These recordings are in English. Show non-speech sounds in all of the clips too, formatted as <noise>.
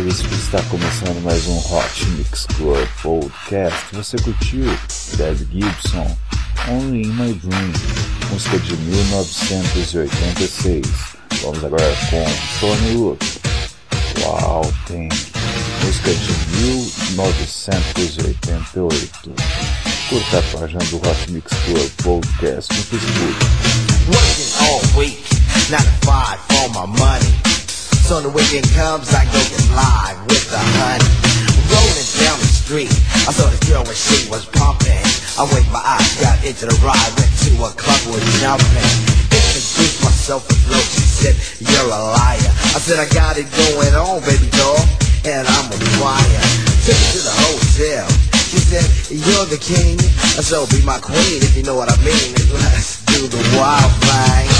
Veríssimo está começando mais um Hot Mix Club Podcast. Você curtiu Dead Gibson, Only in My Dream, música de 1986. Vamos agora com Tony Luke, Wow, tem música de 1988. Curta a página do Hot Mix Club Podcast no Facebook. Working all week, not a for my money. So the weekend comes, I go get live with the honey. Rolling down the street, I saw this girl when she was pumping. I winked my eyes, got into the ride, went to a club with jumping. Introduced myself with low, she said, you're a liar. I said, I got it going on, baby doll, and I'm a fire. Took her to the hotel. She said, you're the king, so be my queen if you know what I mean. <laughs> Let's do the wild thing.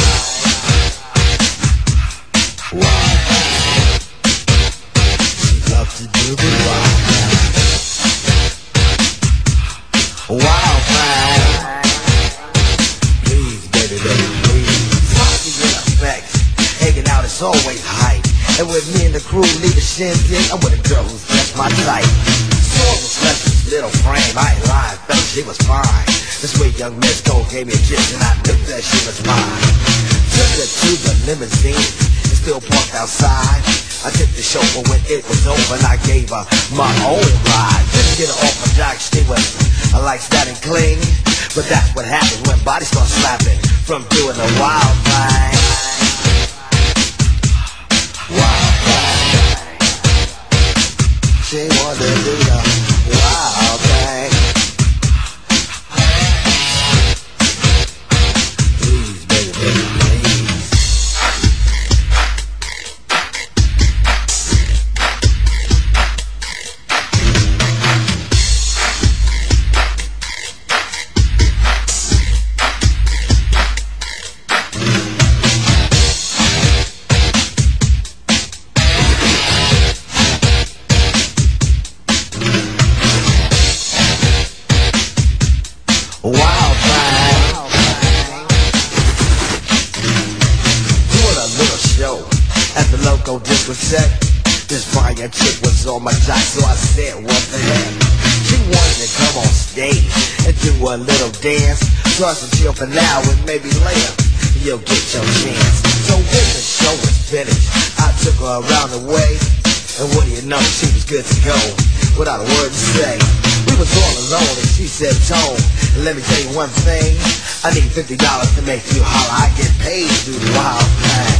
Always hype. And with me and the crew lead a shindig, I'm with a girl who's just my type. Saw the this little frame, I ain't lying, felt she was fine. This sweet young Miss Cole gave me a kiss and I knew that she was mine. Took her to the limousine, still parked outside. I tipped the chauffeur when it was over and I gave her my own ride. Didn't get her off my jock, she was I like that and cling. But that's what happens when bodies start slapping from doing the wild thing. Wild thing. She wanted to do the chance. So the show was finished, I took her around the way. And what do you know, she was good to go without a word to say. We was all alone and she said, Tone, let me tell you one thing. I need $50 to make you holler. I get paid to do the wild thing.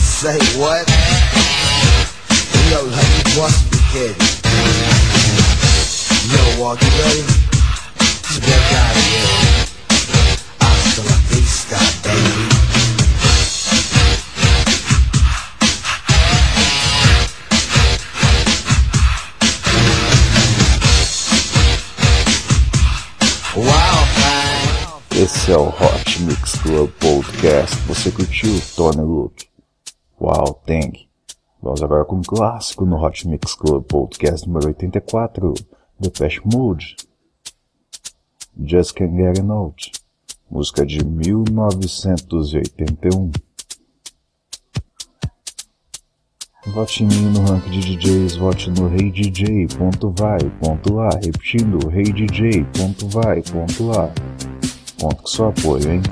Say what? Yo, like you must be kidding. Yo, walk you ready? You better out. Esse é o Hot Mix Club Podcast. Você curtiu Tony Luke? Wow, Tang. Vamos agora com um clássico no Hot Mix Club Podcast número 84, Depeche Mode. Just Can't Get Enough música de 1981. Vote em mim no ranking de DJs, vote no Rei hey DJ, ponto vai, ponto a. Repetindo, Rei hey DJ, ponto vai, ponto a. Conto com seu apoio, hein?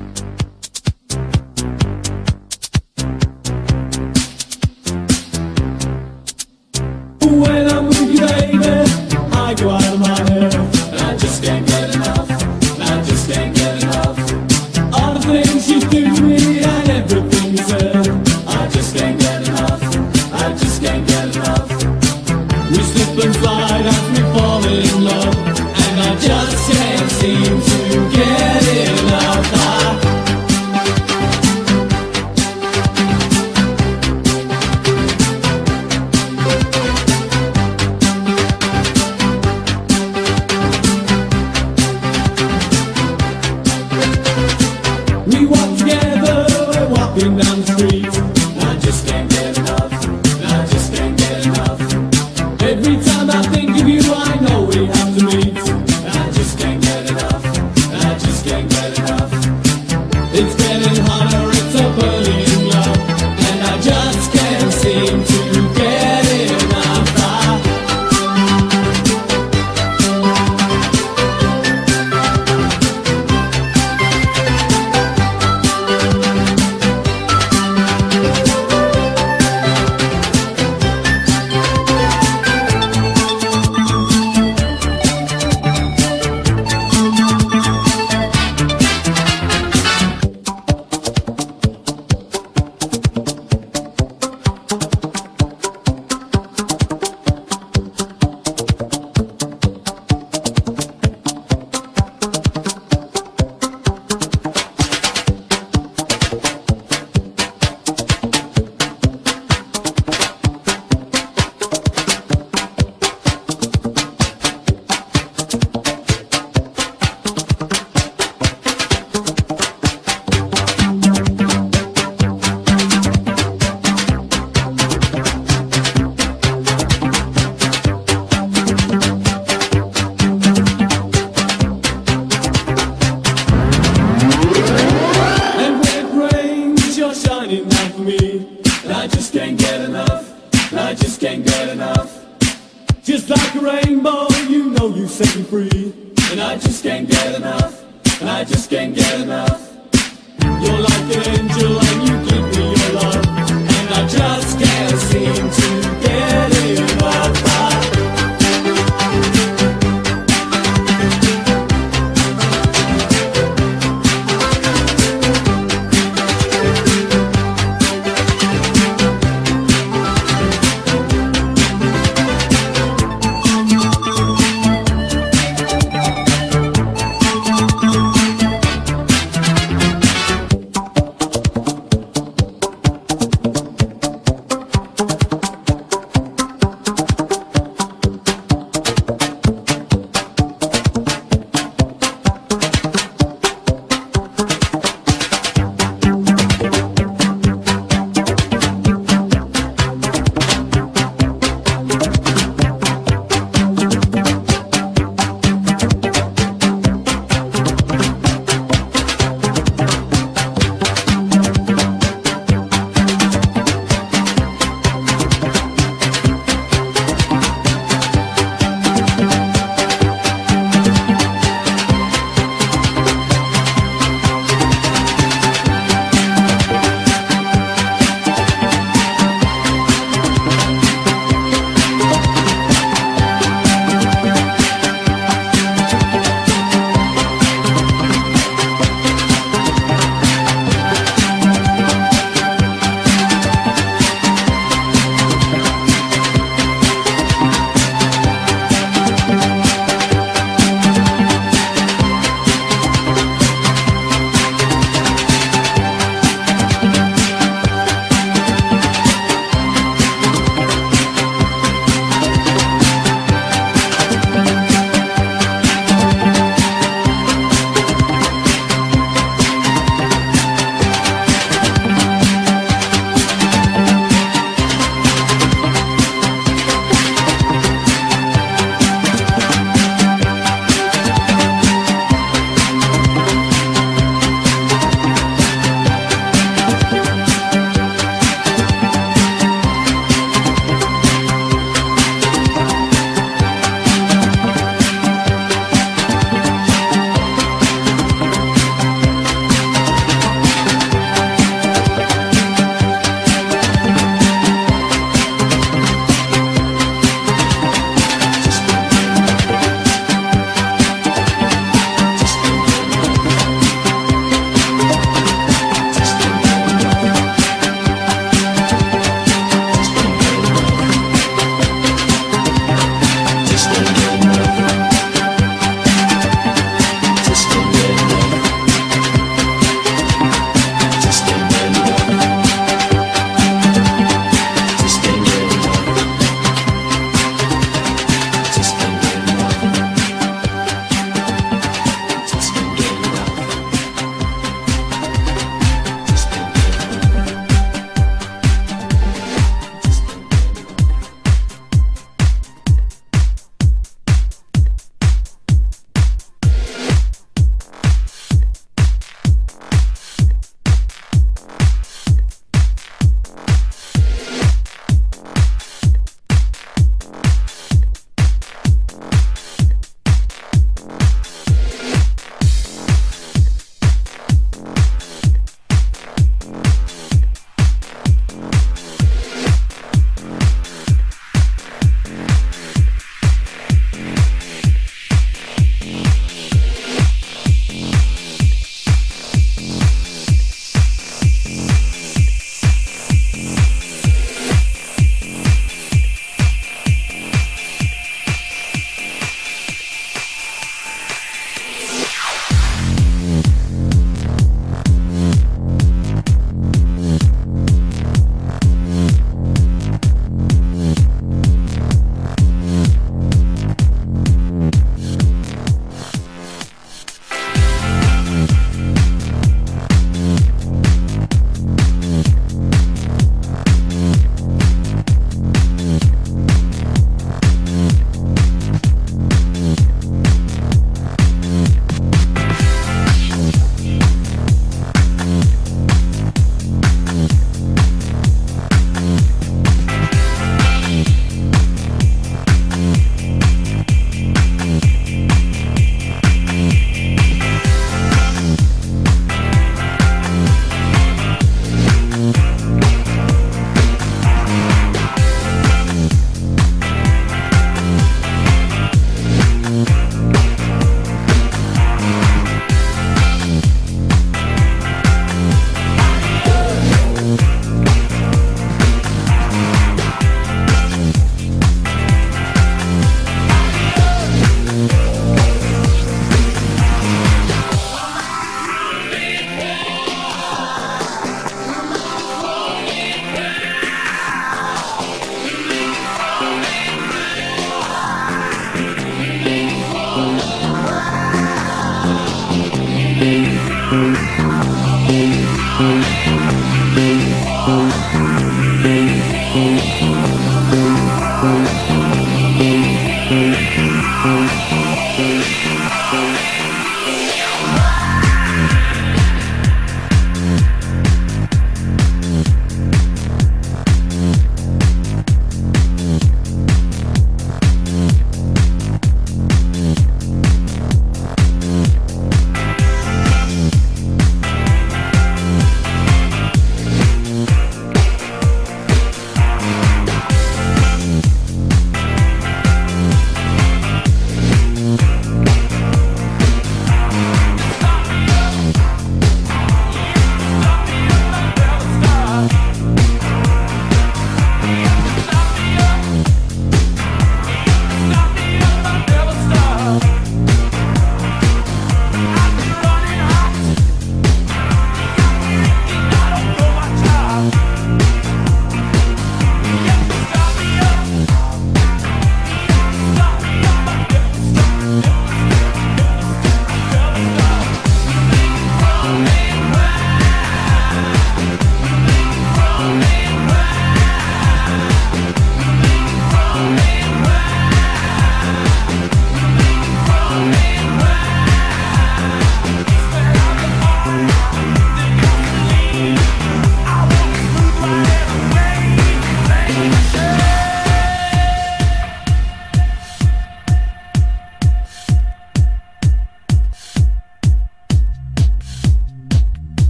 Angel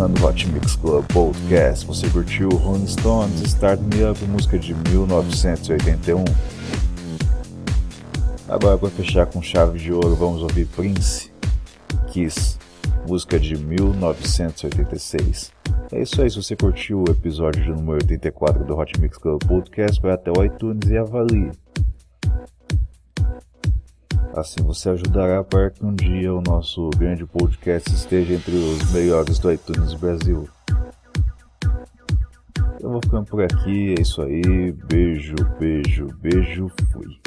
encerrando o Hot Mix Club Podcast. Você curtiu Rolling Stones, Start Me Up, música de 1981. Agora, para fechar com chave de ouro, vamos ouvir Prince, Kiss, música de 1986. É isso aí, se você curtiu o episódio número 84 do Hot Mix Club Podcast, vai até o iTunes e avalie. Assim você ajudará para que um dia o nosso grande podcast esteja entre os melhores do iTunes Brasil. Eu vou ficando por aqui, é isso aí. Beijo, beijo, beijo, fui.